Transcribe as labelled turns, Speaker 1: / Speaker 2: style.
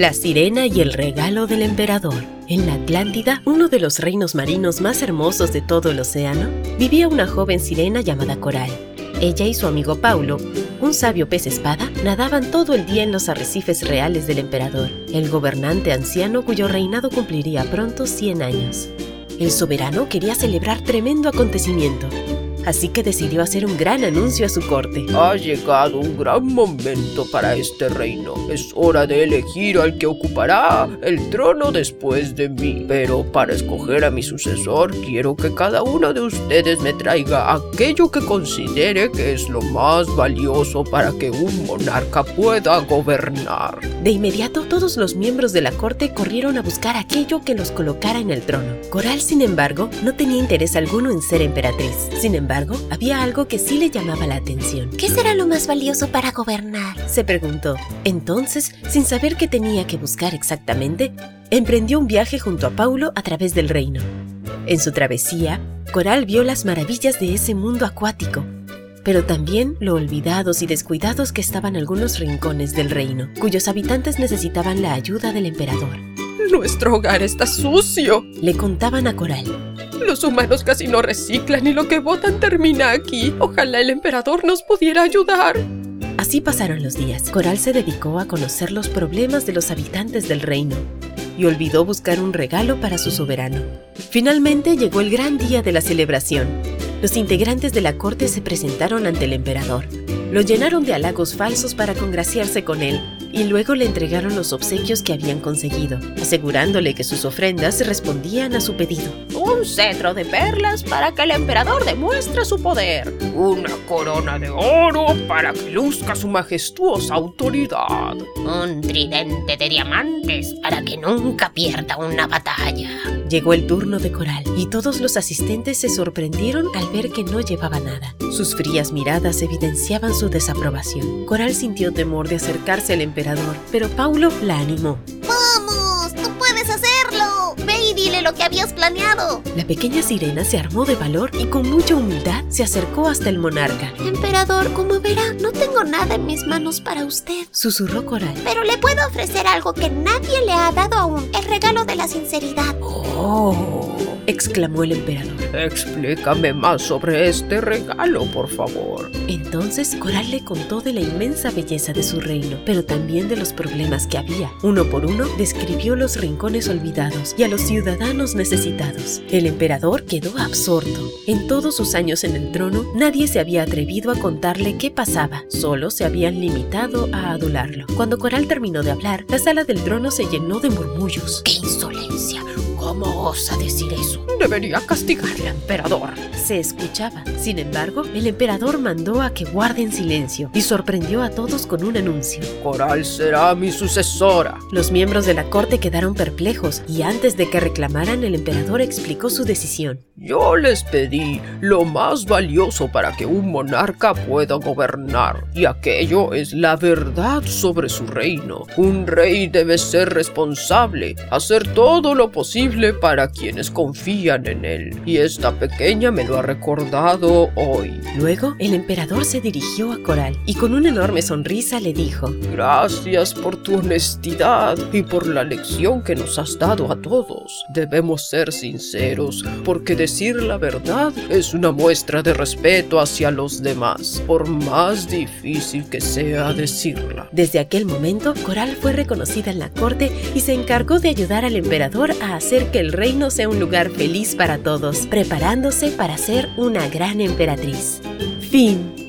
Speaker 1: La sirena y el regalo del emperador. En la Atlántida, uno de los reinos marinos más hermosos de todo el océano, vivía una joven sirena llamada Coral. Ella y su amigo Paulo, un sabio pez espada, nadaban todo el día en los arrecifes reales del emperador, el gobernante anciano cuyo reinado cumpliría pronto 100 años. El soberano quería celebrar tremendo acontecimiento, así que decidió hacer un gran anuncio a su corte.
Speaker 2: Ha llegado un gran momento para este reino. Es hora de elegir al que ocupará el trono después de mí. Pero para escoger a mi sucesor, quiero que cada uno de ustedes me traiga aquello que considere que es lo más valioso para que un monarca pueda gobernar.
Speaker 1: De inmediato, todos los miembros de la corte corrieron a buscar aquello que los colocara en el trono. Coral, sin embargo, no tenía interés alguno en ser emperatriz. Sin embargo, había algo que sí le llamaba la atención.
Speaker 3: ¿Qué será lo más valioso para gobernar?
Speaker 1: Se preguntó. Entonces, sin saber qué tenía que buscar exactamente, emprendió un viaje junto a Paulo a través del reino. En su travesía, Coral vio las maravillas de ese mundo acuático, pero también lo olvidados y descuidados que estaban algunos rincones del reino, cuyos habitantes necesitaban la ayuda del emperador.
Speaker 4: Nuestro hogar está sucio,
Speaker 1: le contaban a Coral.
Speaker 4: Los humanos casi no reciclan y lo que botan termina aquí. Ojalá el emperador nos pudiera ayudar.
Speaker 1: Así pasaron los días. Coral se dedicó a conocer los problemas de los habitantes del reino y olvidó buscar un regalo para su soberano. Finalmente llegó el gran día de la celebración. Los integrantes de la corte se presentaron ante el emperador. Lo llenaron de halagos falsos para congraciarse con él y luego le entregaron los obsequios que habían conseguido, asegurándole que sus ofrendas respondían a su pedido.
Speaker 5: Un cetro de perlas para que el emperador demuestre su poder.
Speaker 2: Una corona de oro para que luzca su majestuosa autoridad.
Speaker 5: Un tridente de diamantes para que nunca pierda una batalla.
Speaker 1: Llegó el turno de Coral y todos los asistentes se sorprendieron al ver que no llevaba nada. Sus frías miradas evidenciaban su desaprobación. Coral sintió temor de acercarse al emperador, pero Paulo la animó.
Speaker 3: ¡Vamos! ¡Tú puedes hacerlo! Ve y dile lo que habías planeado.
Speaker 1: La pequeña sirena se armó de valor y con mucha humildad se acercó hasta el monarca.
Speaker 3: Emperador, como verá, no tengo nada en mis manos para usted,
Speaker 1: susurró Coral.
Speaker 3: Pero le puedo ofrecer algo que nadie le ha dado aún, el regalo de la sinceridad.
Speaker 1: ¡Oh! Exclamó el emperador.
Speaker 2: Explícame más sobre este regalo, por favor.
Speaker 1: Entonces Coral le contó de la inmensa belleza de su reino, pero también de los problemas que había. Uno por uno describió los rincones olvidados y a los ciudadanos necesitados. El emperador quedó absorto. En todos sus años en el trono, nadie se había atrevido a contarle qué pasaba, solo se habían limitado a adularlo. Cuando Coral terminó de hablar, la sala del trono se llenó de murmullos.
Speaker 5: ¡Qué insolencia! ¿Cómo osa decir eso?
Speaker 4: Debería castigarle, emperador.
Speaker 1: Se escuchaba. Sin embargo, el emperador mandó a que guarden silencio y sorprendió a todos con un anuncio.
Speaker 2: Coral será mi sucesora.
Speaker 1: Los miembros de la corte quedaron perplejos y antes de que reclamaran, el emperador explicó su decisión.
Speaker 2: Yo les pedí lo más valioso para que un monarca pueda gobernar, y aquello es la verdad sobre su reino. Un rey debe ser responsable, hacer todo lo posible para quienes confían en él, y esta pequeña me lo ha recordado hoy.
Speaker 1: Luego, el emperador se dirigió a Coral y con una enorme sonrisa le dijo,
Speaker 2: Gracias por tu honestidad y por la lección que nos has dado a todos. Debemos ser sinceros, porque decir la verdad es una muestra de respeto hacia los demás, por más difícil que sea decirla.
Speaker 1: Desde aquel momento, Coral fue reconocida en la corte y se encargó de ayudar al emperador a que el reino sea un lugar feliz para todos, preparándose para ser una gran emperatriz. Fin.